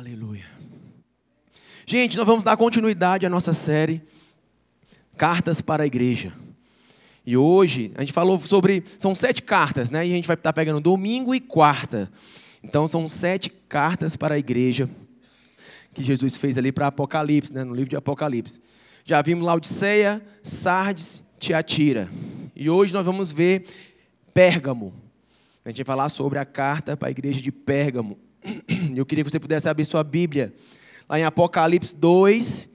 Aleluia. Gente, nós vamos dar continuidade à nossa série Cartas para a Igreja. E hoje a gente falou sobre. São sete cartas, né? E a gente vai estar pegando domingo e quarta. Então são sete cartas para a igreja que Jesus fez ali para Apocalipse, né? no livro de Apocalipse. Já vimos Laodiceia, Sardes, Tiatira. E hoje nós vamos ver Pérgamo. A gente vai falar sobre a carta para a igreja de Pérgamo. Eu queria que você pudesse abrir sua Bíblia lá em Apocalipse 2,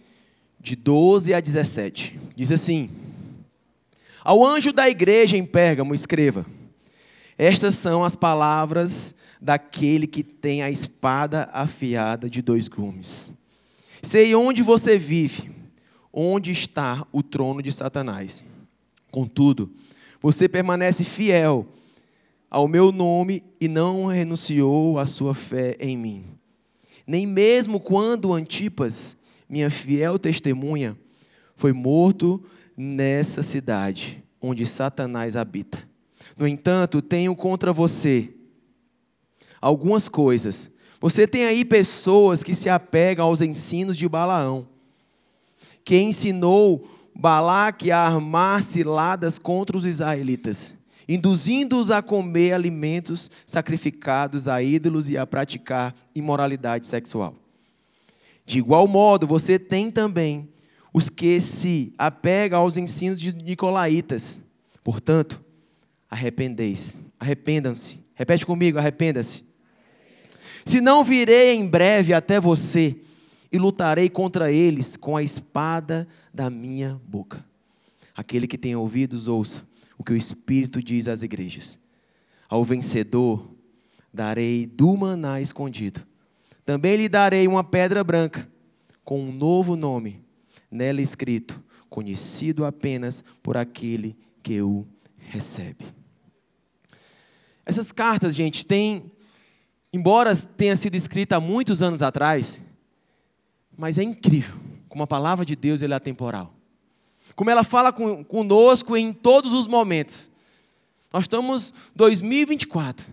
de 12 a 17. Diz assim: Ao anjo da igreja em Pérgamo, escreva: Estas são as palavras daquele que tem a espada afiada de dois gumes. Sei onde você vive, onde está o trono de Satanás. Contudo, você permanece fiel ao meu nome e não renunciou à sua fé em mim. Nem mesmo quando Antipas, minha fiel testemunha, foi morto nessa cidade onde Satanás habita. No entanto, tenho contra você algumas coisas. Você tem aí pessoas que se apegam aos ensinos de Balaão, que ensinou Balaque a armar ciladas contra os israelitas, induzindo-os a comer alimentos sacrificados a ídolos e a praticar imoralidade sexual. De igual modo, você tem também os que se apegam aos ensinos de Nicolaitas. Portanto, arrependeis, arrependam-se. Repete comigo, arrependa-se. Se não virei em breve até você e lutarei contra eles com a espada da minha boca. Aquele que tem ouvidos, ouça o que o Espírito diz às igrejas. Ao vencedor darei do maná escondido. Também lhe darei uma pedra branca com um novo nome, nela escrito, conhecido apenas por aquele que o recebe. Essas cartas, gente, têm, embora tenha sido escrita há muitos anos atrás, mas é incrível como a palavra de Deus é atemporal. Como ela fala com, conosco em todos os momentos. Nós estamos 2024.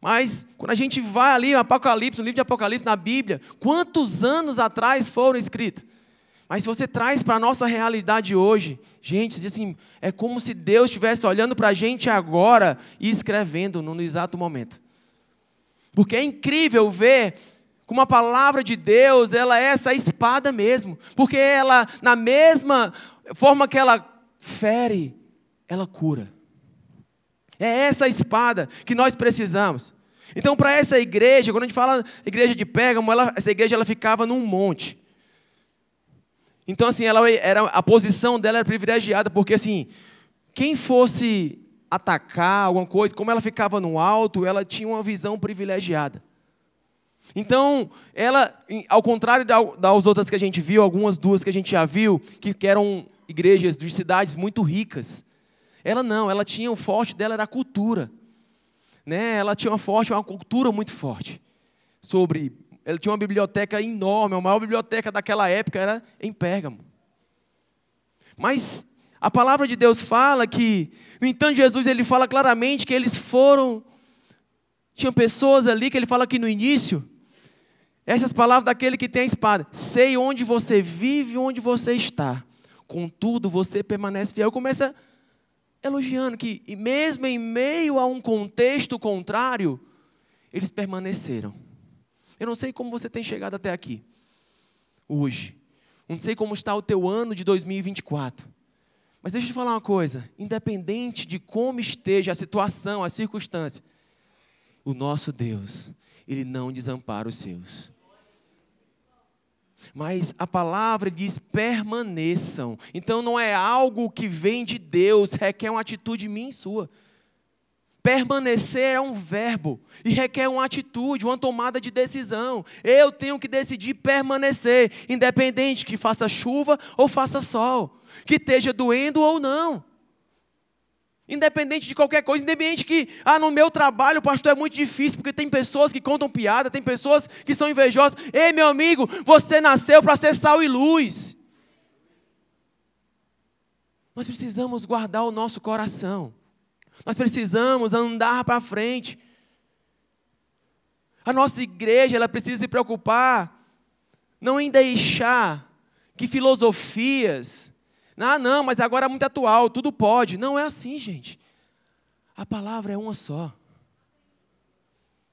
Mas quando a gente vai ali Apocalipse, no livro de Apocalipse, na Bíblia, quantos anos atrás foram escritos? Mas se você traz para a nossa realidade hoje, gente, assim, é como se Deus estivesse olhando para a gente agora e escrevendo no, no exato momento. Porque é incrível ver como a palavra de Deus, ela é essa espada mesmo. Porque ela, na mesma forma que ela fere, ela cura. É essa espada que nós precisamos. Então, para essa igreja, quando a gente fala igreja de Pérgamo, ela, essa igreja ela ficava num monte. Então, assim, ela era, a posição dela era privilegiada, porque assim, quem fosse atacar alguma coisa, como ela ficava no alto, ela tinha uma visão privilegiada. Então, ela, ao contrário das outras que a gente viu, algumas duas que a gente já viu, que eram igrejas de cidades muito ricas, ela não, ela tinha o forte dela era a cultura. Né? Ela tinha uma forte, uma cultura muito forte sobre. Ela tinha uma biblioteca enorme, a maior biblioteca daquela época era em Pérgamo. Mas a palavra de Deus fala que, no entanto, Jesus ele fala claramente que eles foram. Tinha pessoas ali que ele fala aqui no início. Essas palavras daquele que tem a espada. Sei onde você vive, onde você está. Contudo, você permanece fiel. Começa elogiando que, mesmo em meio a um contexto contrário, eles permaneceram. Eu não sei como você tem chegado até aqui, hoje. Não sei como está o teu ano de 2024. Mas deixa eu te falar uma coisa: independente de como esteja a situação, a circunstância, o nosso Deus, Ele não desampara os seus. Mas a palavra diz permaneçam. Então não é algo que vem de Deus, requer uma atitude minha e sua. Permanecer é um verbo e requer uma atitude, uma tomada de decisão. Eu tenho que decidir permanecer, independente que faça chuva ou faça sol, que esteja doendo ou não. Independente de qualquer coisa, independente que, ah, no meu trabalho, pastor, é muito difícil, porque tem pessoas que contam piada, tem pessoas que são invejosas. Ei, meu amigo, você nasceu para ser sal e luz. Nós precisamos guardar o nosso coração. Nós precisamos andar para frente. A nossa igreja, ela precisa se preocupar não em deixar que filosofias, ah, não, mas agora é muito atual, tudo pode. Não é assim, gente. A palavra é uma só.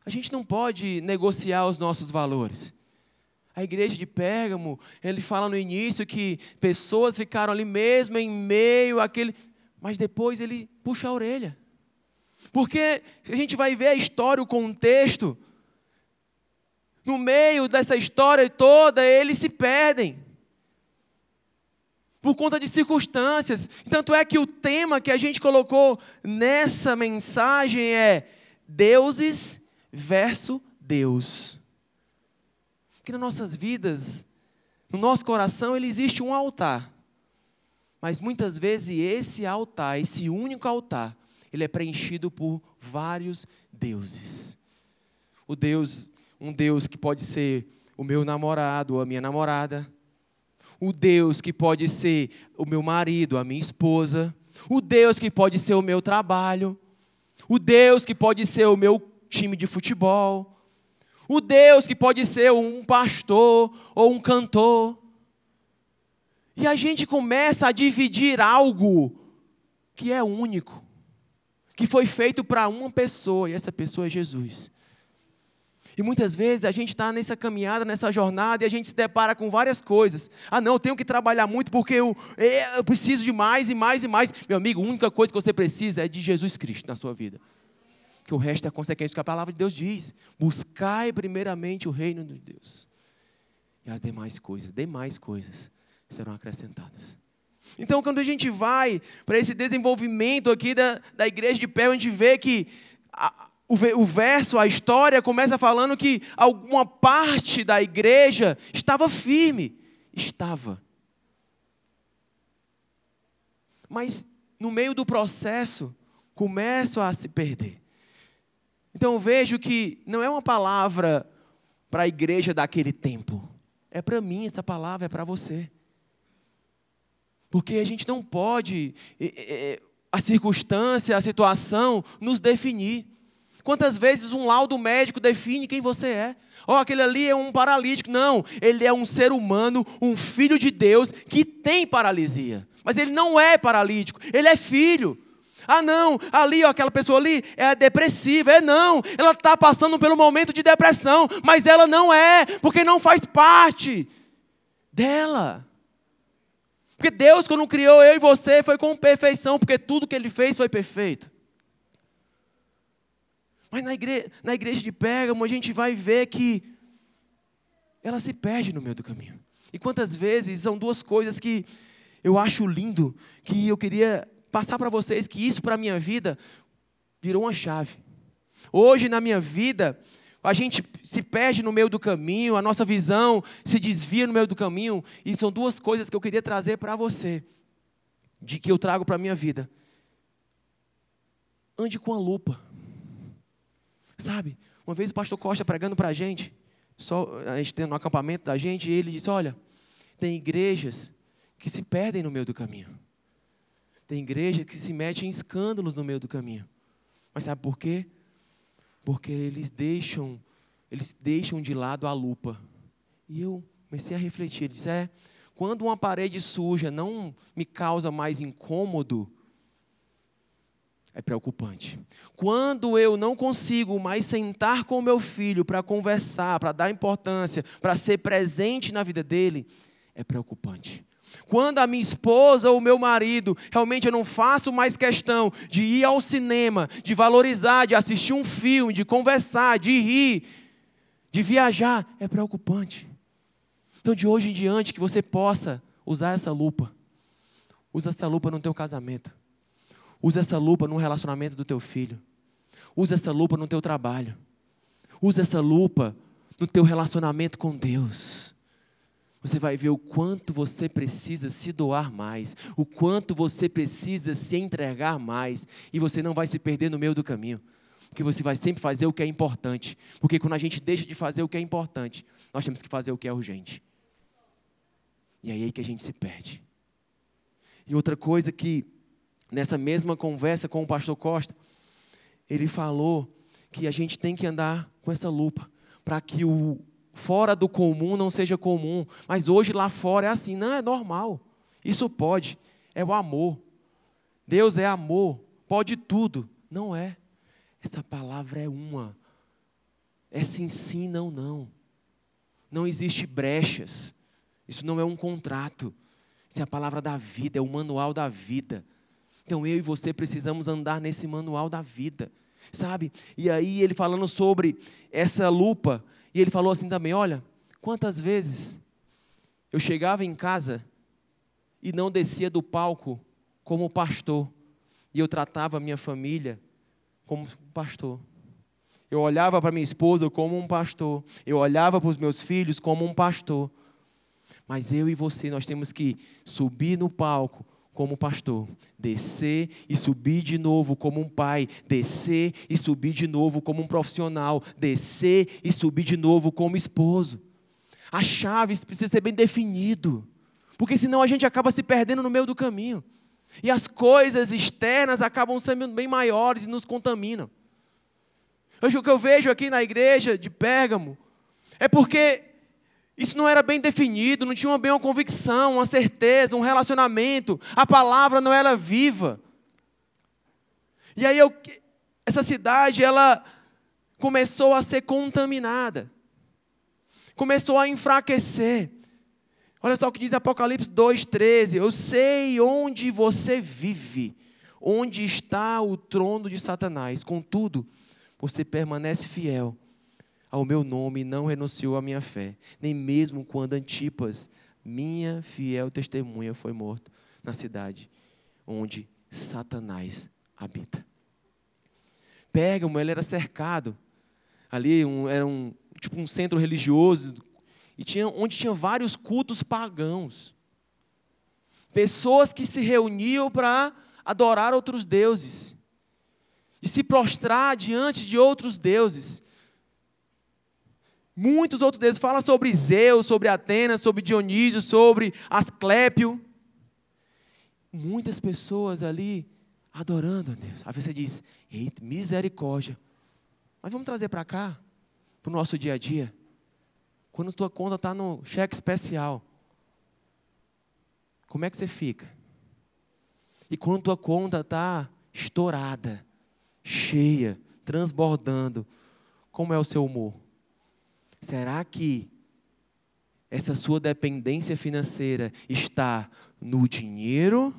A gente não pode negociar os nossos valores. A igreja de Pérgamo, ele fala no início que pessoas ficaram ali mesmo em meio àquele. Mas depois ele puxa a orelha. Porque a gente vai ver a história, o contexto. No meio dessa história toda, eles se perdem. Por conta de circunstâncias. Tanto é que o tema que a gente colocou nessa mensagem é deuses versus Deus. Porque nas nossas vidas, no nosso coração, ele existe um altar. Mas muitas vezes esse altar, esse único altar, ele é preenchido por vários deuses. O Deus, um Deus que pode ser o meu namorado ou a minha namorada. O Deus que pode ser o meu marido, a minha esposa. O Deus que pode ser o meu trabalho. O Deus que pode ser o meu time de futebol. O Deus que pode ser um pastor ou um cantor. E a gente começa a dividir algo que é único, que foi feito para uma pessoa, e essa pessoa é Jesus. E muitas vezes a gente está nessa caminhada, nessa jornada, e a gente se depara com várias coisas. Ah, não, eu tenho que trabalhar muito porque eu, é, eu preciso de mais e mais e mais. Meu amigo, a única coisa que você precisa é de Jesus Cristo na sua vida. Que o resto é consequência do que a palavra de Deus diz. Buscai primeiramente o reino de Deus. E as demais coisas, demais coisas, serão acrescentadas. Então, quando a gente vai para esse desenvolvimento aqui da, da igreja de pé, a gente vê que a, o, verso, a história começa falando que alguma parte da igreja estava firme. Estava. Mas no meio do processo, começam a se perder. Então vejo que não é uma palavra para a igreja daquele tempo. É para mim, essa palavra é para você. Porque a gente não pode, a circunstância, a situação, nos definir. Quantas vezes um laudo médico define quem você é? Oh, aquele ali é um paralítico. Não, ele é um ser humano, um filho de Deus que tem paralisia. Mas ele não é paralítico, ele é filho. Ah, não, ali, ó, aquela pessoa ali é depressiva. É não, ela está passando pelo momento de depressão, mas ela não é, porque não faz parte dela. Porque Deus, quando criou eu e você, foi com perfeição, porque tudo que Ele fez foi perfeito. Mas na igreja, na igreja de Pérgamo, a gente vai ver que ela se perde no meio do caminho. E quantas vezes são duas coisas que eu acho lindo, que eu queria passar para vocês, que isso para a minha vida virou uma chave. Hoje na minha vida, a gente se perde no meio do caminho, a nossa visão se desvia no meio do caminho, e são duas coisas que eu queria trazer para você, de que eu trago para a minha vida. Ande com a lupa. Sabe? Uma vez o pastor Costa pregando para a gente, só a gente tendo no acampamento da gente, e ele disse: Olha, tem igrejas que se perdem no meio do caminho. Tem igrejas que se metem em escândalos no meio do caminho. Mas sabe por quê? porque eles deixam, eles deixam de lado a lupa. E eu comecei a refletir, disse, é, quando uma parede suja não me causa mais incômodo, é preocupante. Quando eu não consigo mais sentar com meu filho para conversar, para dar importância, para ser presente na vida dele, é preocupante. Quando a minha esposa ou meu marido, realmente eu não faço mais questão de ir ao cinema, de valorizar, de assistir um filme, de conversar, de rir, de viajar, é preocupante. Então, de hoje em diante, que você possa usar essa lupa. Usa essa lupa no teu casamento. Usa essa lupa no relacionamento do teu filho. Usa essa lupa no teu trabalho. Usa essa lupa no teu relacionamento com Deus você vai ver o quanto você precisa se doar mais, o quanto você precisa se entregar mais, e você não vai se perder no meio do caminho, porque você vai sempre fazer o que é importante. Porque quando a gente deixa de fazer o que é importante, nós temos que fazer o que é urgente. E é aí que a gente se perde. E outra coisa que, nessa mesma conversa com o pastor Costa, ele falou que a gente tem que andar com essa lupa para que o fora do comum não seja comum. Mas hoje lá fora é assim, não é normal. Isso pode, é o amor. Deus é amor, pode tudo. Não é. Essa palavra é uma. É sim, sim, não, não. Não existe brechas. Isso não é um contrato. Isso é a palavra da vida, é o manual da vida. Então eu e você precisamos andar nesse manual da vida, sabe? E aí ele falando sobre essa lupa, e ele falou assim também: olha, quantas vezes eu chegava em casa e não descia do palco como pastor, e eu tratava a minha família como pastor. Eu olhava para minha esposa como um pastor, eu olhava para os meus filhos como um pastor. Mas eu e você, nós temos que subir no palco como pastor, descer e subir de novo como um pai, descer e subir de novo como um profissional, descer e subir de novo como esposo. A chave precisa ser bem definido, porque senão a gente acaba se perdendo no meio do caminho. E as coisas externas acabam sendo bem maiores e nos contaminam. Hoje o que eu vejo aqui na igreja de Pérgamo é porque isso não era bem definido, não tinha bem uma convicção, uma certeza, um relacionamento. A palavra não era viva. E aí eu, essa cidade, ela começou a ser contaminada. Começou a enfraquecer. Olha só o que diz Apocalipse 2,13. Eu sei onde você vive, onde está o trono de Satanás. Contudo, você permanece fiel ao meu nome não renunciou à minha fé, nem mesmo quando Antipas, minha fiel testemunha, foi morto na cidade onde Satanás habita. Pérgamo, ele era cercado. Ali um, era um tipo um centro religioso e tinha onde tinha vários cultos pagãos. Pessoas que se reuniam para adorar outros deuses. E se prostrar diante de outros deuses. Muitos outros deuses. Fala sobre Zeus, sobre Atenas, sobre Dionísio, sobre Asclépio. Muitas pessoas ali adorando a Deus. Aí você diz, eita, misericórdia. Mas vamos trazer para cá, para o nosso dia a dia. Quando tua conta está no cheque especial, como é que você fica? E quando tua conta está estourada, cheia, transbordando, como é o seu humor? Será que essa sua dependência financeira está no dinheiro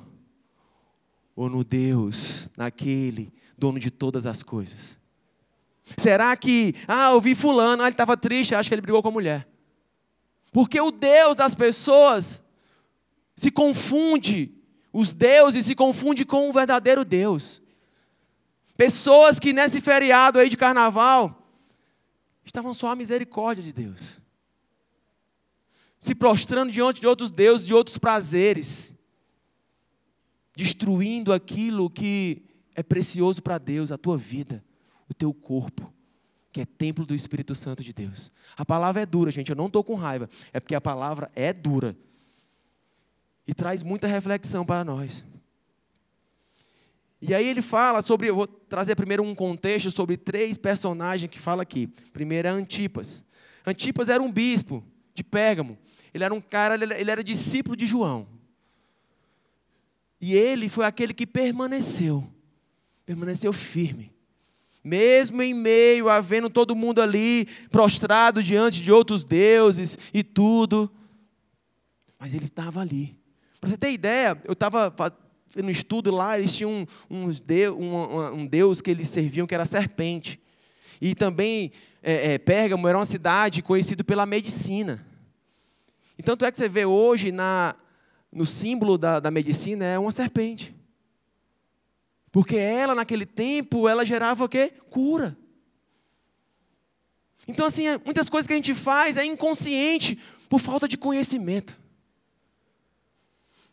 ou no Deus, naquele dono de todas as coisas? Será que, ah, eu vi fulano, ah, ele estava triste, acho que ele brigou com a mulher. Porque o Deus das pessoas se confunde, os deuses se confunde com o verdadeiro Deus. Pessoas que nesse feriado aí de carnaval estavam só a misericórdia de Deus. Se prostrando diante de outros deuses, de outros prazeres, destruindo aquilo que é precioso para Deus, a tua vida, o teu corpo, que é templo do Espírito Santo de Deus. A palavra é dura, gente, eu não estou com raiva, é porque a palavra é dura e traz muita reflexão para nós. E aí ele fala sobre, eu vou trazer primeiro um contexto sobre três personagens que fala aqui. Primeiro é Antipas. Antipas era um bispo de Pérgamo. Ele era um cara, ele era discípulo de João. E ele foi aquele que permaneceu, permaneceu firme. Mesmo em meio a vendo todo mundo ali prostrado diante de outros deuses e tudo, mas ele estava ali. Para você ter ideia, eu estava no estudo lá, eles tinham um, um, um deus que eles serviam que era serpente. E também é, é, Pérgamo era uma cidade conhecida pela medicina. E tanto é que você vê hoje na, no símbolo da, da medicina é uma serpente. Porque ela, naquele tempo, ela gerava o quê? Cura. Então, assim, muitas coisas que a gente faz é inconsciente por falta de conhecimento.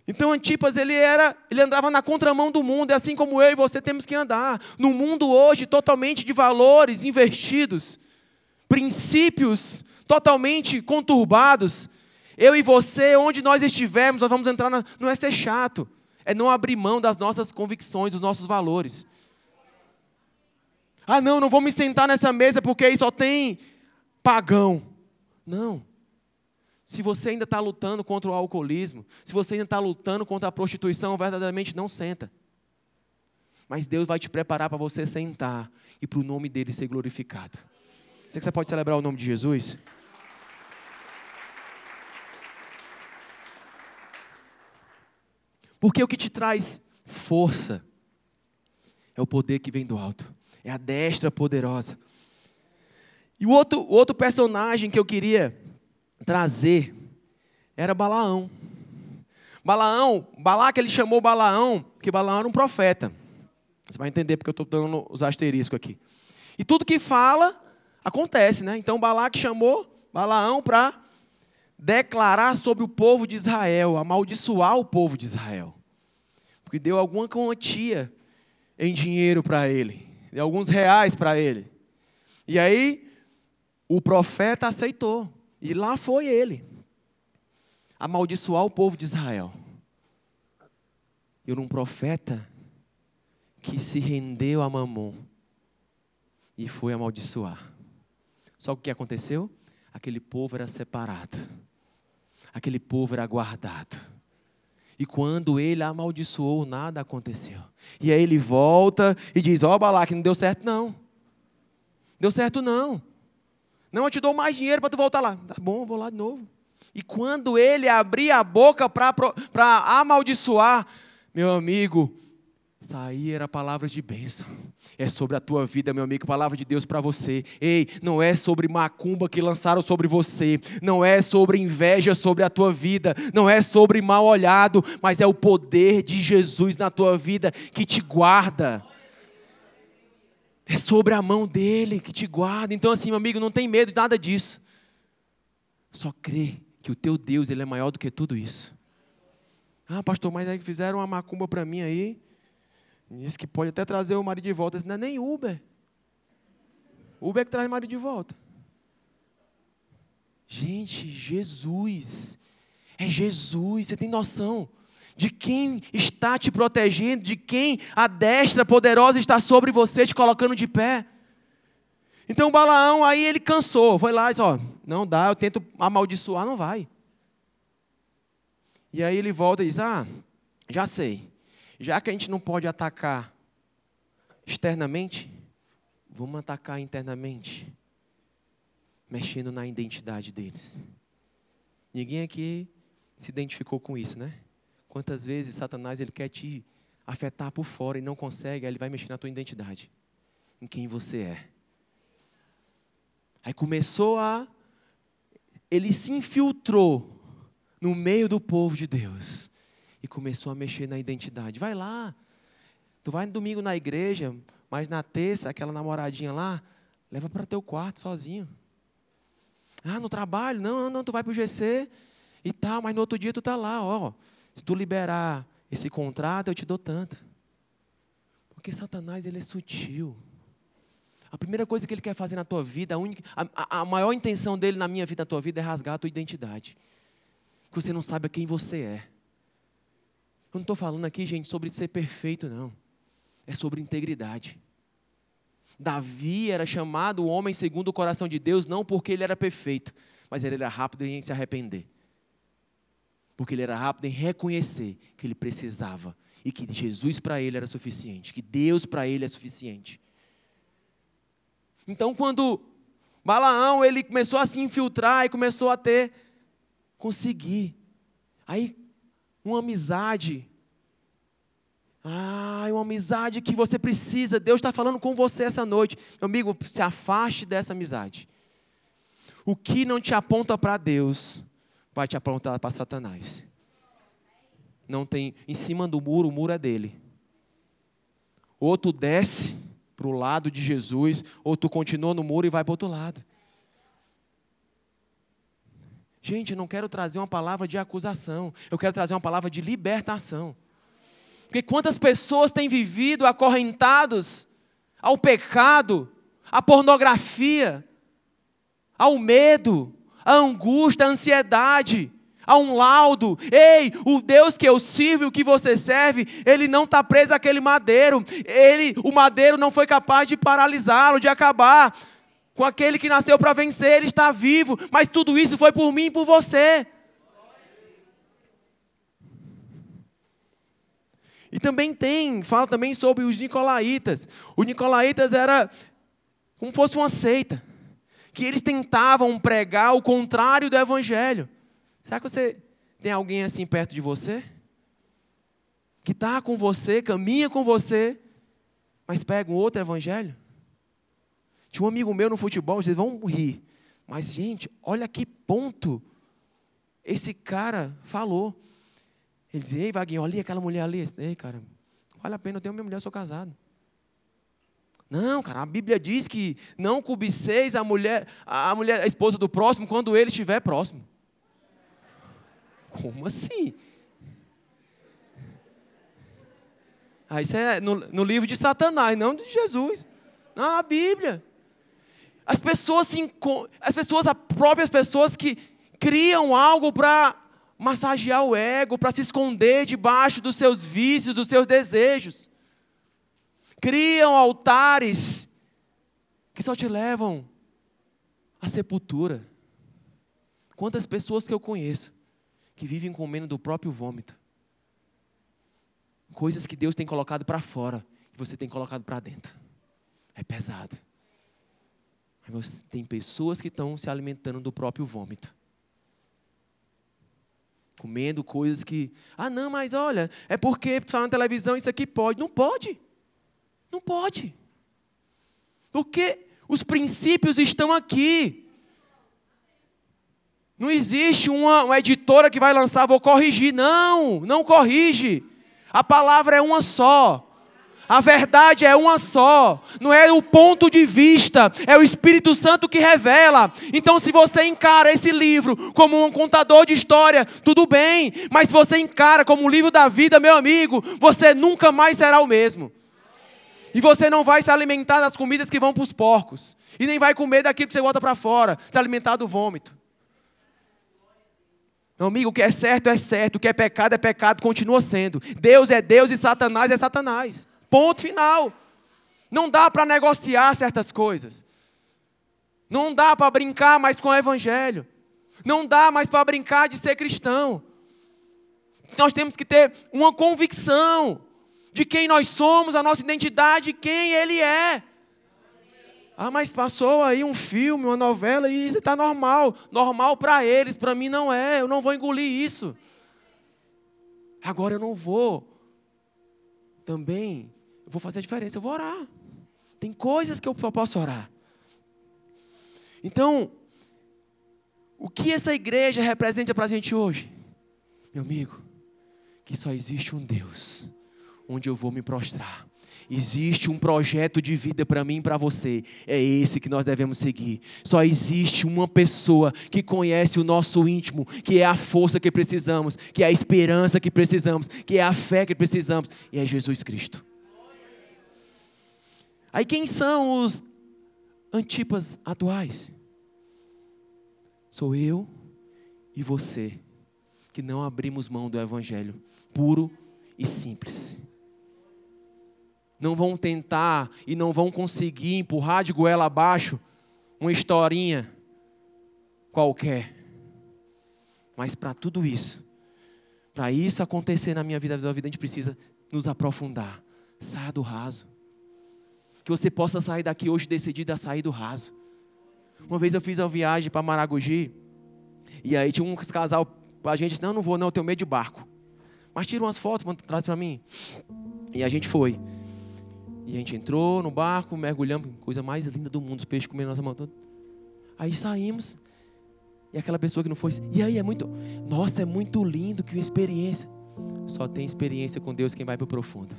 Então Antipas ele era, ele andava na contramão do mundo, é assim como eu e você temos que andar. No mundo hoje totalmente de valores investidos, princípios totalmente conturbados, eu e você, onde nós estivermos, nós vamos entrar na, não é ser chato, é não abrir mão das nossas convicções, dos nossos valores. Ah, não, não vou me sentar nessa mesa porque aí só tem pagão. Não. Se você ainda está lutando contra o alcoolismo, se você ainda está lutando contra a prostituição, verdadeiramente não senta. Mas Deus vai te preparar para você sentar e para o nome dele ser glorificado. Você que você pode celebrar o nome de Jesus? Porque o que te traz força é o poder que vem do alto, é a destra poderosa. E o outro, o outro personagem que eu queria trazer era Balaão. Balaão, Balaque ele chamou Balaão, porque Balaão era um profeta. Você vai entender porque eu estou dando os asteriscos aqui. E tudo que fala, acontece, né? Então Balaque chamou Balaão para declarar sobre o povo de Israel, amaldiçoar o povo de Israel. Porque deu alguma quantia em dinheiro para ele, deu alguns reais para ele. E aí o profeta aceitou. E lá foi ele amaldiçoar o povo de Israel. E um profeta que se rendeu a Mamon e foi amaldiçoar. Só o que aconteceu? Aquele povo era separado. Aquele povo era guardado. E quando ele amaldiçoou, nada aconteceu. E aí ele volta e diz: Ó, oh, Balaque, não deu certo não. Deu certo não. Não, eu te dou mais dinheiro para tu voltar lá. Tá bom, vou lá de novo. E quando ele abria a boca para amaldiçoar, meu amigo, saía era palavras de bênção. É sobre a tua vida, meu amigo, palavra de Deus para você. Ei, não é sobre macumba que lançaram sobre você, não é sobre inveja sobre a tua vida, não é sobre mal olhado, mas é o poder de Jesus na tua vida que te guarda. É sobre a mão dele que te guarda. Então, assim, meu amigo, não tem medo de nada disso. Só crê que o teu Deus ele é maior do que tudo isso. Ah, pastor, mas aí fizeram uma macumba para mim aí. Diz que pode até trazer o marido de volta. Não é nem Uber. Uber é que traz o marido de volta. Gente, Jesus. É Jesus. Você tem noção? De quem está te protegendo, de quem a destra poderosa está sobre você, te colocando de pé. Então Balaão, aí ele cansou, foi lá e disse: Ó, não dá, eu tento amaldiçoar, não vai. E aí ele volta e diz: Ah, já sei, já que a gente não pode atacar externamente, vamos atacar internamente, mexendo na identidade deles. Ninguém aqui se identificou com isso, né? Quantas vezes Satanás ele quer te afetar por fora e não consegue, aí ele vai mexer na tua identidade, em quem você é. Aí começou a ele se infiltrou no meio do povo de Deus e começou a mexer na identidade. Vai lá. Tu vai no domingo na igreja, mas na terça aquela namoradinha lá, leva para teu quarto sozinho. Ah, no trabalho? Não, não, não, tu vai para o GC e tal, mas no outro dia tu tá lá, ó. Se tu liberar esse contrato, eu te dou tanto. Porque Satanás, ele é sutil. A primeira coisa que ele quer fazer na tua vida, a, única, a, a maior intenção dele na minha vida, na tua vida, é rasgar a tua identidade. Que você não saiba quem você é. Eu não estou falando aqui, gente, sobre ser perfeito, não. É sobre integridade. Davi era chamado o homem segundo o coração de Deus, não porque ele era perfeito, mas ele era rápido em se arrepender porque ele era rápido em reconhecer que ele precisava e que Jesus para ele era suficiente, que Deus para ele é suficiente. Então, quando Balaão ele começou a se infiltrar e começou a ter conseguir, aí uma amizade, ah, uma amizade que você precisa. Deus está falando com você essa noite, meu amigo, se afaste dessa amizade. O que não te aponta para Deus vai te aprontar para Satanás. Não tem, em cima do muro, o muro é dele. Ou tu desce para o lado de Jesus, ou tu continua no muro e vai para o outro lado. Gente, eu não quero trazer uma palavra de acusação, eu quero trazer uma palavra de libertação. Porque quantas pessoas têm vivido acorrentados ao pecado, à pornografia, ao medo, a angústia, a ansiedade, a um laudo. Ei, o Deus que eu sirvo, o que você serve, ele não está preso àquele madeiro. Ele, o madeiro não foi capaz de paralisá-lo, de acabar. com aquele que nasceu para vencer, ele está vivo, mas tudo isso foi por mim e por você. E também tem, fala também sobre os nicolaítas. Os nicolaítas era como fosse uma seita, que eles tentavam pregar o contrário do evangelho. Será que você tem alguém assim perto de você? Que está com você, caminha com você, mas pega um outro evangelho? Tinha um amigo meu no futebol, vocês vão rir. Mas, gente, olha que ponto esse cara falou. Ele dizia, ei, Vaguinho, olha aquela mulher ali. Ei, cara, vale a pena, eu tenho minha mulher, eu sou casado. Não, cara, a Bíblia diz que não cobiceis a mulher, a mulher, a esposa do próximo, quando ele estiver próximo. Como assim? Ah, isso é no, no livro de Satanás, não de Jesus. Não, a Bíblia. As pessoas, se, as pessoas, as próprias pessoas que criam algo para massagear o ego, para se esconder debaixo dos seus vícios, dos seus desejos. Criam altares que só te levam à sepultura. Quantas pessoas que eu conheço que vivem comendo do próprio vômito? Coisas que Deus tem colocado para fora e você tem colocado para dentro. É pesado. Mas tem pessoas que estão se alimentando do próprio vômito comendo coisas que, ah, não, mas olha, é porque falar na televisão isso aqui pode. Não pode. Não pode. Porque os princípios estão aqui. Não existe uma, uma editora que vai lançar, vou corrigir. Não, não corrige. A palavra é uma só. A verdade é uma só, não é o ponto de vista, é o Espírito Santo que revela. Então, se você encara esse livro como um contador de história, tudo bem, mas se você encara como um livro da vida, meu amigo, você nunca mais será o mesmo. E você não vai se alimentar das comidas que vão para os porcos, e nem vai comer daquilo que você bota para fora, se alimentar do vômito. Meu amigo, o que é certo é certo, o que é pecado é pecado, continua sendo. Deus é Deus e Satanás é Satanás. Ponto final. Não dá para negociar certas coisas. Não dá para brincar mais com o Evangelho. Não dá mais para brincar de ser cristão. Nós temos que ter uma convicção de quem nós somos, a nossa identidade, quem Ele é. Ah, mas passou aí um filme, uma novela e isso está normal. Normal para eles, para mim não é. Eu não vou engolir isso. Agora eu não vou também eu vou fazer a diferença, eu vou orar. Tem coisas que eu posso orar. Então, o que essa igreja representa para a gente hoje? Meu amigo, que só existe um Deus onde eu vou me prostrar. Existe um projeto de vida para mim e para você. É esse que nós devemos seguir. Só existe uma pessoa que conhece o nosso íntimo, que é a força que precisamos, que é a esperança que precisamos, que é a fé que precisamos, e é Jesus Cristo. Aí quem são os antipas atuais? Sou eu e você, que não abrimos mão do Evangelho puro e simples. Não vão tentar e não vão conseguir empurrar de goela abaixo uma historinha qualquer. Mas para tudo isso, para isso acontecer na minha vida, na vida, a gente precisa nos aprofundar. Saia do raso que você possa sair daqui hoje decidido a sair do raso. Uma vez eu fiz uma viagem para Maragogi, e aí tinha um casal, a gente disse, não, não vou não, eu tenho medo de barco. Mas tira umas fotos, traz para mim. E a gente foi. E a gente entrou no barco, mergulhamos, coisa mais linda do mundo, os peixes comendo nossa mão toda. Aí saímos, e aquela pessoa que não foi, e aí é muito, nossa, é muito lindo, que experiência. Só tem experiência com Deus quem vai para o profundo.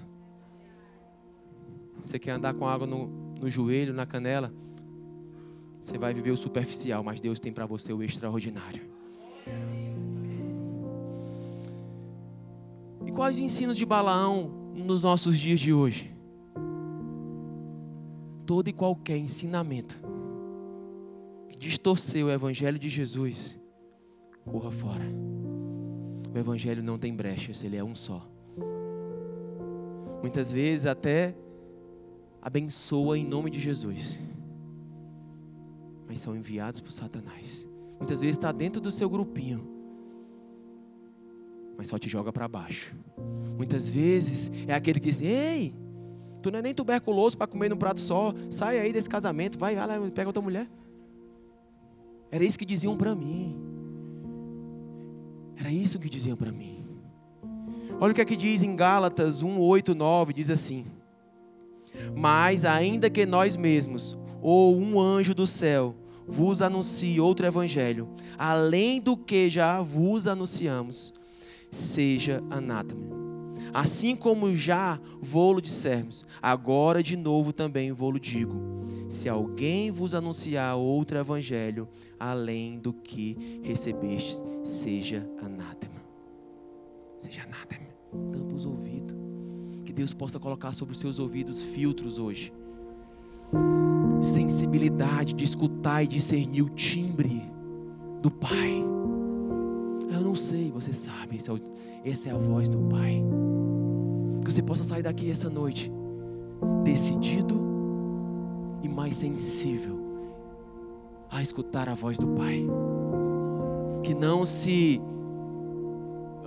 Você quer andar com água no, no joelho, na canela? Você vai viver o superficial, mas Deus tem para você o extraordinário. E quais os ensinos de Balaão nos nossos dias de hoje? Todo e qualquer ensinamento que distorceu o Evangelho de Jesus, corra fora. O Evangelho não tem brechas, ele é um só. Muitas vezes até abençoa em nome de Jesus. mas são enviados por Satanás. Muitas vezes está dentro do seu grupinho, mas só te joga para baixo. Muitas vezes é aquele que diz: Ei, tu não é nem tuberculoso para comer num prato só, sai aí desse casamento, vai, vai lá, pega outra mulher. Era isso que diziam para mim. Era isso que diziam para mim. Olha o que é que diz em Gálatas 1, 8, 9: diz assim: Mas ainda que nós mesmos, ou um anjo do céu, vos anuncie outro evangelho, além do que já vos anunciamos, seja anátema. Assim como já vou-lo dissermos, agora de novo também vou-lo digo: se alguém vos anunciar outro evangelho, além do que recebestes, seja anátema. Seja anátema. Tampa os ouvidos. Que Deus possa colocar sobre os seus ouvidos filtros hoje. Sensibilidade de escutar e discernir o timbre do Pai. Eu não sei, você sabe, essa é, essa é a voz do Pai. Que você possa sair daqui essa noite decidido e mais sensível a escutar a voz do Pai. Que não se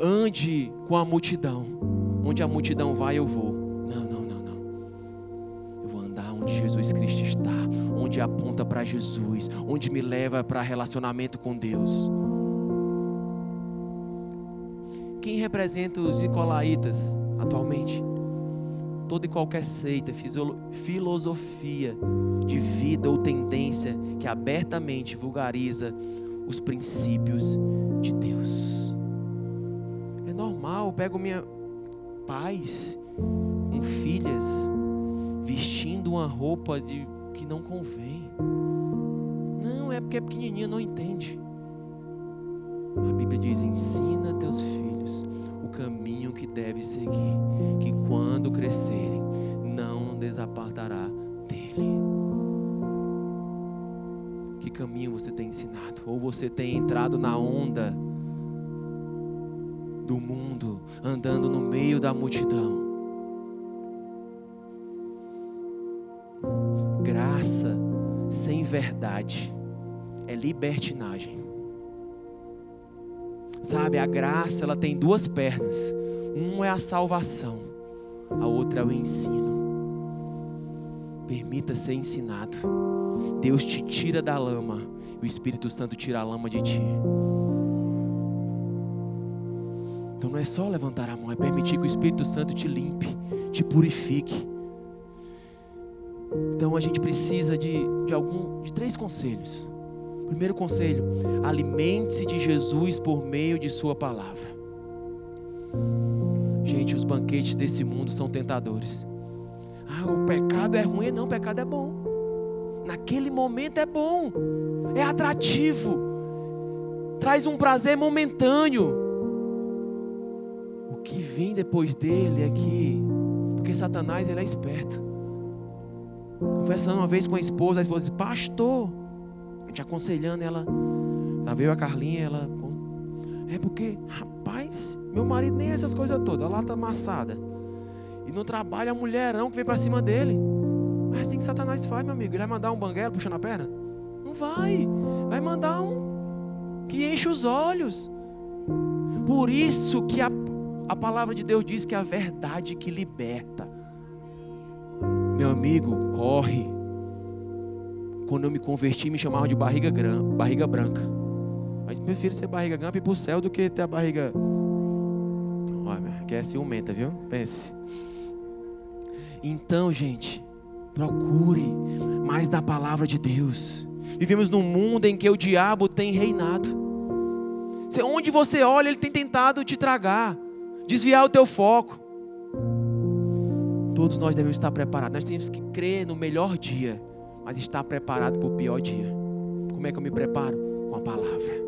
ande com a multidão. Onde a multidão vai, eu vou. Não, não, não, não. Eu vou andar onde Jesus Cristo está, onde aponta para Jesus, onde me leva para relacionamento com Deus. Representa os nicolaítas atualmente? toda e qualquer seita, filosofia de vida ou tendência que abertamente vulgariza os princípios de Deus. É normal, eu pego minha pais com filhas vestindo uma roupa de que não convém. Não, é porque é pequenininha, não entende. A Bíblia diz: ensina teus filhos caminho que deve seguir, que quando crescerem, não desapartará dele. Que caminho você tem ensinado? Ou você tem entrado na onda do mundo, andando no meio da multidão? Graça sem verdade é libertinagem. Sabe, a graça ela tem duas pernas. Um é a salvação, a outra é o ensino. Permita ser ensinado. Deus te tira da lama, e o Espírito Santo tira a lama de ti. Então não é só levantar a mão, é permitir que o Espírito Santo te limpe, te purifique. Então a gente precisa de, de algum de três conselhos. Primeiro conselho: alimente-se de Jesus por meio de Sua palavra. Gente, os banquetes desse mundo são tentadores. Ah, o pecado é ruim. Não, o pecado é bom. Naquele momento é bom, é atrativo, traz um prazer momentâneo. O que vem depois dele é que, porque Satanás ele é esperto. Conversando uma vez com a esposa, a esposa disse: Pastor, te aconselhando, ela. Lá veio a Carlinha, ela. É porque, rapaz, meu marido nem é essas coisas todas, a lata amassada. E no trabalho a mulherão que vem para cima dele. Mas assim que Satanás faz, meu amigo. Ele vai mandar um banguelo puxando a perna? Não vai. Vai mandar um que enche os olhos. Por isso que a, a palavra de Deus diz que é a verdade que liberta. Meu amigo, corre quando eu me converti, me chamavam de barriga, gran, barriga branca. Mas prefiro ser barriga branca e ir para o céu do que ter a barriga. Olha, que é ciumenta, viu? Pense. Então, gente, procure mais da palavra de Deus. Vivemos num mundo em que o diabo tem reinado. Onde você olha, ele tem tentado te tragar, desviar o teu foco. Todos nós devemos estar preparados. Nós temos que crer no melhor dia mas está preparado para o pior dia. Como é que eu me preparo? Com a palavra.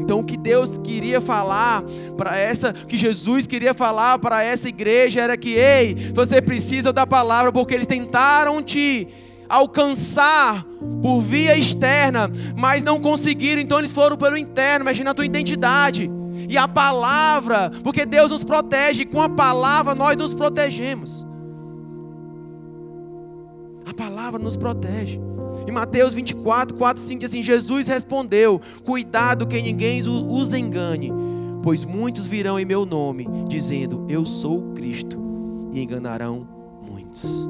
Então o que Deus queria falar para essa, que Jesus queria falar para essa igreja era que, ei, você precisa da palavra porque eles tentaram te alcançar por via externa, mas não conseguiram, então eles foram pelo interno, imagina a tua identidade. E a palavra, porque Deus nos protege, com a palavra nós nos protegemos. Palavra nos protege. Em Mateus 24, 4, 5 diz assim: Jesus respondeu: Cuidado que ninguém os engane, pois muitos virão em meu nome, dizendo: Eu sou Cristo, e enganarão muitos.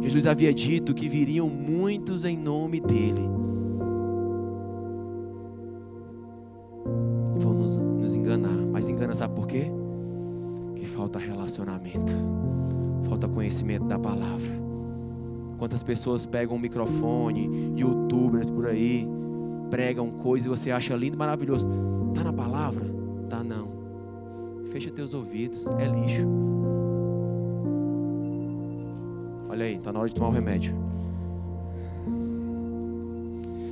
Jesus havia dito que viriam muitos em nome dele. E vão nos, nos enganar. Mas engana, sabe por quê? Que falta relacionamento, falta conhecimento da palavra. Quantas pessoas pegam um microfone, youtubers por aí, pregam coisas e você acha lindo, maravilhoso. Tá na palavra? Tá não. Fecha teus ouvidos, é lixo. Olha aí, está na hora de tomar o remédio.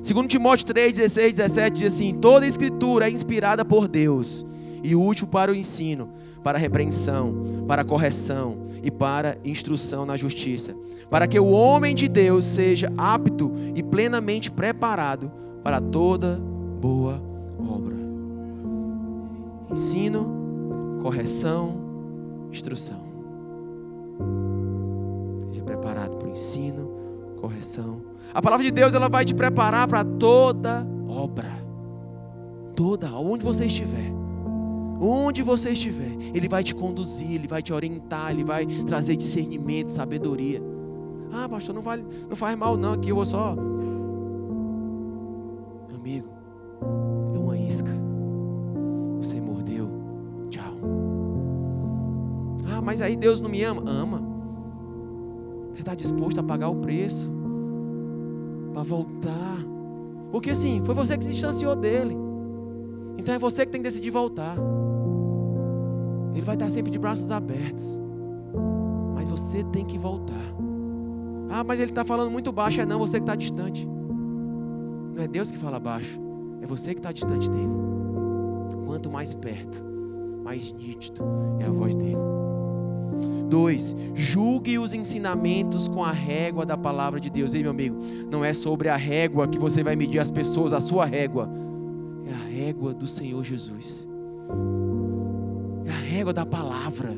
Segundo Timóteo 3, 16, 17 diz assim: Toda escritura é inspirada por Deus e útil para o ensino, para repreensão, para correção e para instrução na justiça, para que o homem de Deus seja apto e plenamente preparado para toda boa obra. Ensino, correção, instrução preparado para o ensino, correção. A palavra de Deus ela vai te preparar para toda obra. Toda, onde você estiver. Onde você estiver, Ele vai te conduzir, Ele vai te orientar, Ele vai trazer discernimento, sabedoria. Ah, pastor, não, vale, não faz mal não, aqui eu vou só. Amigo, é uma isca. Você mordeu, tchau. Ah, mas aí Deus não me ama? Ama. Você está disposto a pagar o preço para voltar? Porque assim, foi você que se distanciou dele. Então é você que tem que decidir voltar. Ele vai estar sempre de braços abertos. Mas você tem que voltar. Ah, mas ele está falando muito baixo. É não, você que está distante. Não é Deus que fala baixo. É você que está distante dele. Quanto mais perto, mais nítido é a voz dele. 2. Julgue os ensinamentos com a régua da palavra de Deus. Ei, meu amigo, não é sobre a régua que você vai medir as pessoas, a sua régua. É a régua do Senhor Jesus. Régua da palavra.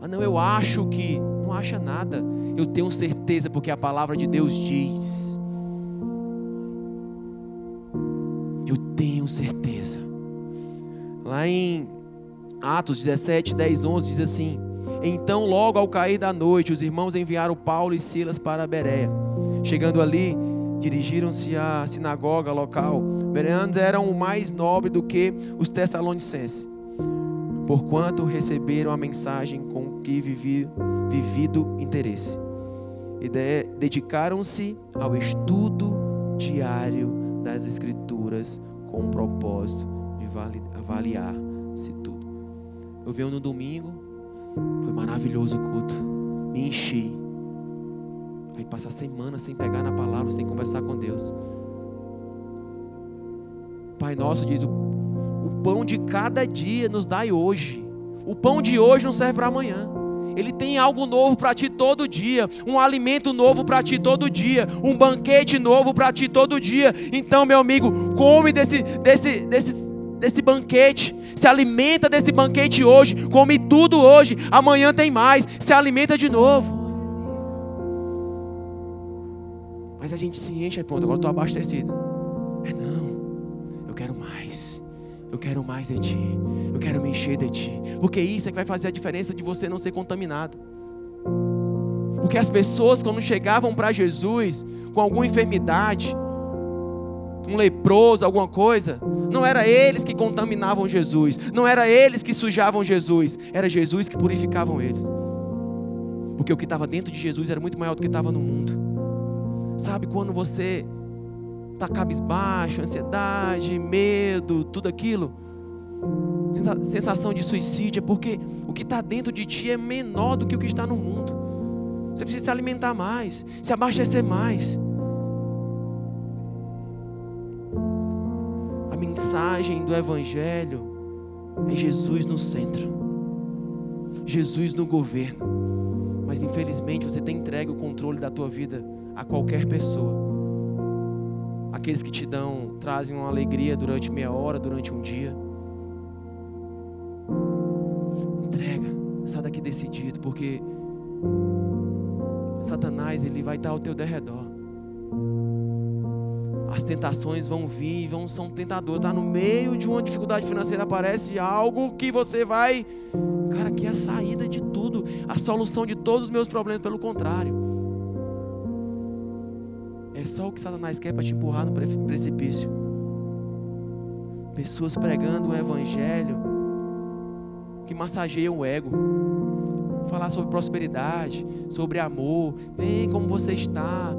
Ah, não, eu acho que. Não acha nada. Eu tenho certeza, porque a palavra de Deus diz. Eu tenho certeza. Lá em Atos 17, 10, 11 diz assim: então, logo ao cair da noite, os irmãos enviaram Paulo e Silas para Bereia. Chegando ali, dirigiram-se à sinagoga local. Bereanos eram o mais nobre do que os tessalonicenses, porquanto receberam a mensagem com que vivi, vivido interesse. E de, dedicaram-se ao estudo diário das Escrituras com o propósito de avaliar-se tudo. Eu venho no domingo, foi maravilhoso o culto. Me enchi. Aí passar semana sem pegar na palavra, sem conversar com Deus. Pai nosso diz: o, o pão de cada dia nos dai hoje. O pão de hoje não serve para amanhã. Ele tem algo novo para ti todo dia, um alimento novo para ti todo dia, um banquete novo para ti todo dia. Então, meu amigo, come desse, desse, desse, desse banquete, se alimenta desse banquete hoje, come tudo hoje, amanhã tem mais, se alimenta de novo. Mas a gente se enche e pronto, agora estou abastecido. É não. Eu quero mais de ti. Eu quero me encher de ti. Porque isso é que vai fazer a diferença de você não ser contaminado. Porque as pessoas, quando chegavam para Jesus com alguma enfermidade, um leproso, alguma coisa, não era eles que contaminavam Jesus, não era eles que sujavam Jesus, era Jesus que purificavam eles. Porque o que estava dentro de Jesus era muito maior do que estava no mundo. Sabe quando você está cabisbaixo, ansiedade, medo, tudo aquilo? Sensação de suicídio é porque o que está dentro de ti é menor do que o que está no mundo. Você precisa se alimentar mais, se abastecer mais. mensagem do Evangelho é Jesus no centro, Jesus no governo. Mas infelizmente você tem entregue o controle da tua vida a qualquer pessoa. Aqueles que te dão, trazem uma alegria durante meia hora, durante um dia. Entrega, sai daqui decidido, porque Satanás ele vai estar ao teu derredor. as tentações vão vir, vão são tentadoras. Tá no meio de uma dificuldade financeira aparece algo que você vai, cara, que é a saída de tudo, a solução de todos os meus problemas, pelo contrário. É só o que Satanás quer para te empurrar no precipício. Pessoas pregando o evangelho que massageiam o ego. Falar sobre prosperidade, sobre amor, vem como você está,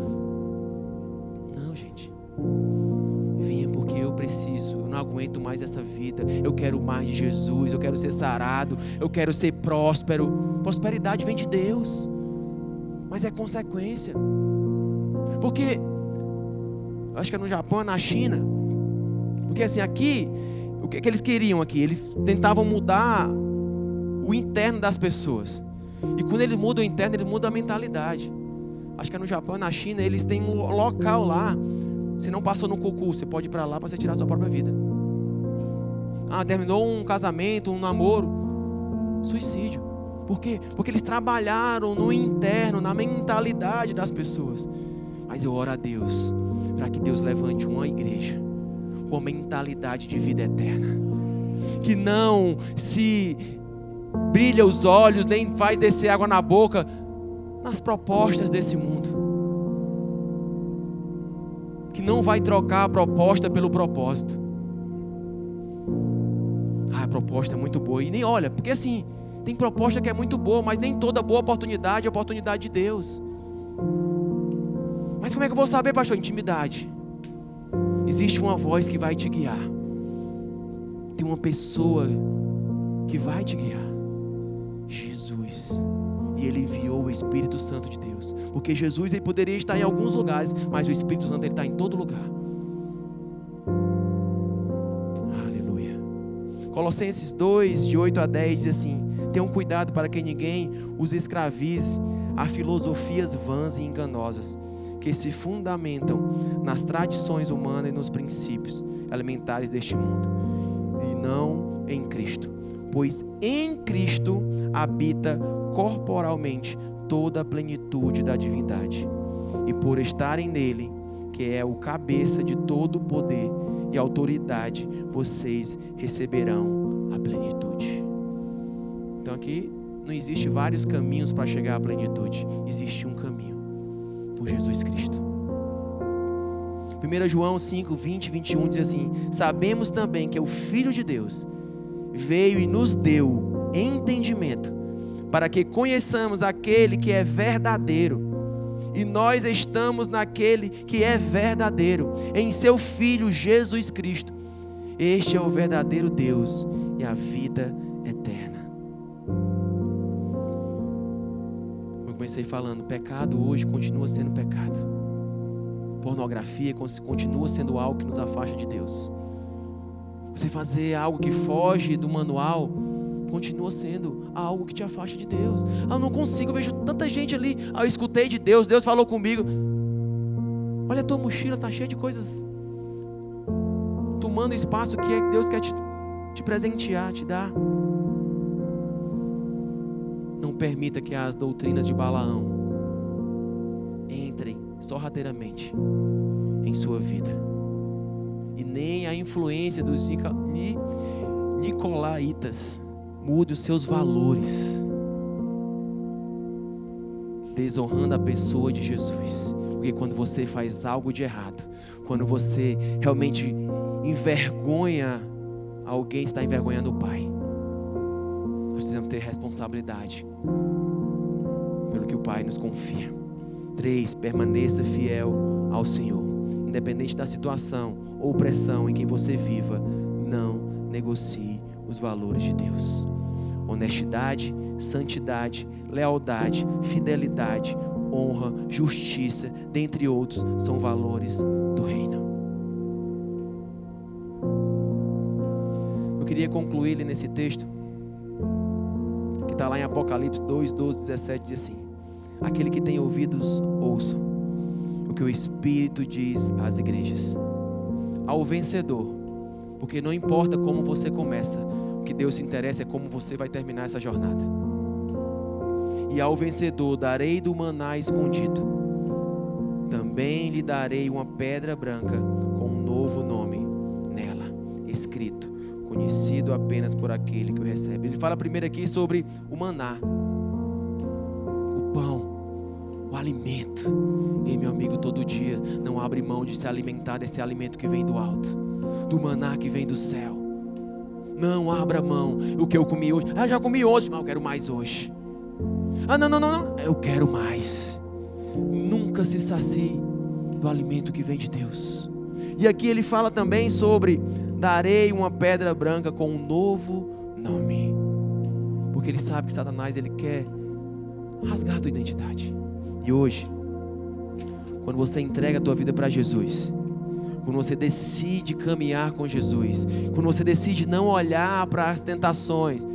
Venha porque eu preciso, eu não aguento mais essa vida. Eu quero mais de Jesus, eu quero ser sarado, eu quero ser próspero. Prosperidade vem de Deus, mas é consequência. Porque, acho que é no Japão, na China, porque assim, aqui, o que, é que eles queriam aqui? Eles tentavam mudar o interno das pessoas. E quando eles mudam o interno, eles mudam a mentalidade. Acho que é no Japão, na China, eles têm um local lá se não passou no concurso, você pode ir para lá para você tirar sua própria vida. Ah, terminou um casamento, um namoro. Suicídio. Por quê? Porque eles trabalharam no interno, na mentalidade das pessoas. Mas eu oro a Deus para que Deus levante uma igreja com mentalidade de vida eterna. Que não se brilha os olhos, nem faz descer água na boca nas propostas desse mundo que não vai trocar a proposta pelo propósito. Ah, a proposta é muito boa. E nem olha, porque assim, tem proposta que é muito boa, mas nem toda boa oportunidade é oportunidade de Deus. Mas como é que eu vou saber, pastor? Intimidade. Existe uma voz que vai te guiar. Tem uma pessoa que vai te guiar. Jesus e ele enviou o Espírito Santo de Deus. Porque Jesus ele poderia estar em alguns lugares, mas o Espírito Santo ele está em todo lugar. Aleluia. Colossenses 2, de 8 a 10 diz assim: Tenham cuidado para que ninguém os escravize a filosofias vãs e enganosas, que se fundamentam nas tradições humanas e nos princípios elementares deste mundo, e não em Cristo. Pois em Cristo habita corporalmente toda a plenitude da divindade. E por estarem nele, que é o cabeça de todo o poder e autoridade, vocês receberão a plenitude. Então aqui não existe vários caminhos para chegar à plenitude, existe um caminho, por Jesus Cristo. 1 João 5, 20 e 21 diz assim: Sabemos também que o Filho de Deus veio e nos deu entendimento para que conheçamos aquele que é verdadeiro. E nós estamos naquele que é verdadeiro, em seu Filho Jesus Cristo. Este é o verdadeiro Deus e a vida eterna. Comecei falando, pecado hoje continua sendo pecado. Pornografia continua sendo algo que nos afasta de Deus. Você fazer algo que foge do manual continua sendo algo que te afasta de Deus. Ah, eu não consigo, eu vejo tanta gente ali. Ah, eu escutei de Deus, Deus falou comigo. Olha a tua mochila, está cheia de coisas tomando espaço que é Deus quer te, te presentear, te dar. Permita que as doutrinas de Balaão entrem sorrateiramente em sua vida. E nem a influência dos Nicolaitas Mude os seus valores, desonrando a pessoa de Jesus. Porque quando você faz algo de errado, quando você realmente envergonha alguém, está envergonhando o Pai. Nós precisamos ter responsabilidade pelo que o Pai nos confia. Três, permaneça fiel ao Senhor, independente da situação ou pressão em que você viva, não negocie os valores de Deus honestidade, santidade, lealdade, fidelidade, honra, justiça, dentre outros, são valores do reino. Eu queria concluir nesse texto, está lá em Apocalipse 2, 12, 17, diz assim: Aquele que tem ouvidos, ouça o que o Espírito diz às igrejas. Ao vencedor, porque não importa como você começa, que Deus se interessa é como você vai terminar essa jornada. E ao vencedor darei do maná escondido, também lhe darei uma pedra branca com um novo nome conhecido apenas por aquele que o recebe. Ele fala primeiro aqui sobre o maná, o pão, o alimento. Ei, meu amigo, todo dia não abre mão de se alimentar desse alimento que vem do alto, do maná que vem do céu. Não abra mão. O que eu comi hoje, ah, já comi hoje, mas eu quero mais hoje. Ah, não, não, não, não. eu quero mais. Nunca se sacie do alimento que vem de Deus. E aqui ele fala também sobre darei uma pedra branca com um novo nome. Porque ele sabe que Satanás ele quer rasgar a tua identidade. E hoje, quando você entrega a tua vida para Jesus, quando você decide caminhar com Jesus, quando você decide não olhar para as tentações,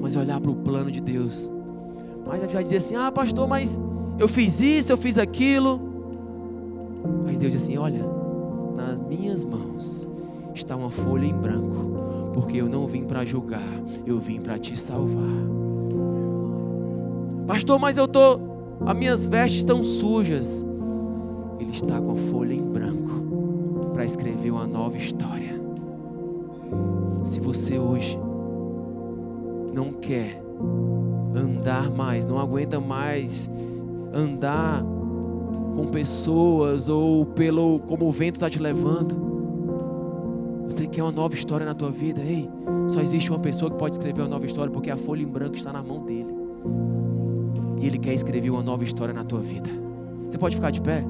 mas olhar para o plano de Deus. Mas vai dizer assim: "Ah, pastor, mas eu fiz isso, eu fiz aquilo". Aí Deus diz assim: "Olha, nas minhas mãos está uma folha em branco, porque eu não vim para julgar, eu vim para te salvar". Pastor, mas eu tô as minhas vestes estão sujas. Ele está com a folha em branco para escrever uma nova história. Se você hoje não quer andar mais, não aguenta mais andar com pessoas ou pelo como o vento está te levando, você quer uma nova história na tua vida? Ei, só existe uma pessoa que pode escrever uma nova história porque a folha em branco está na mão dele. E ele quer escrever uma nova história na tua vida. Você pode ficar de pé?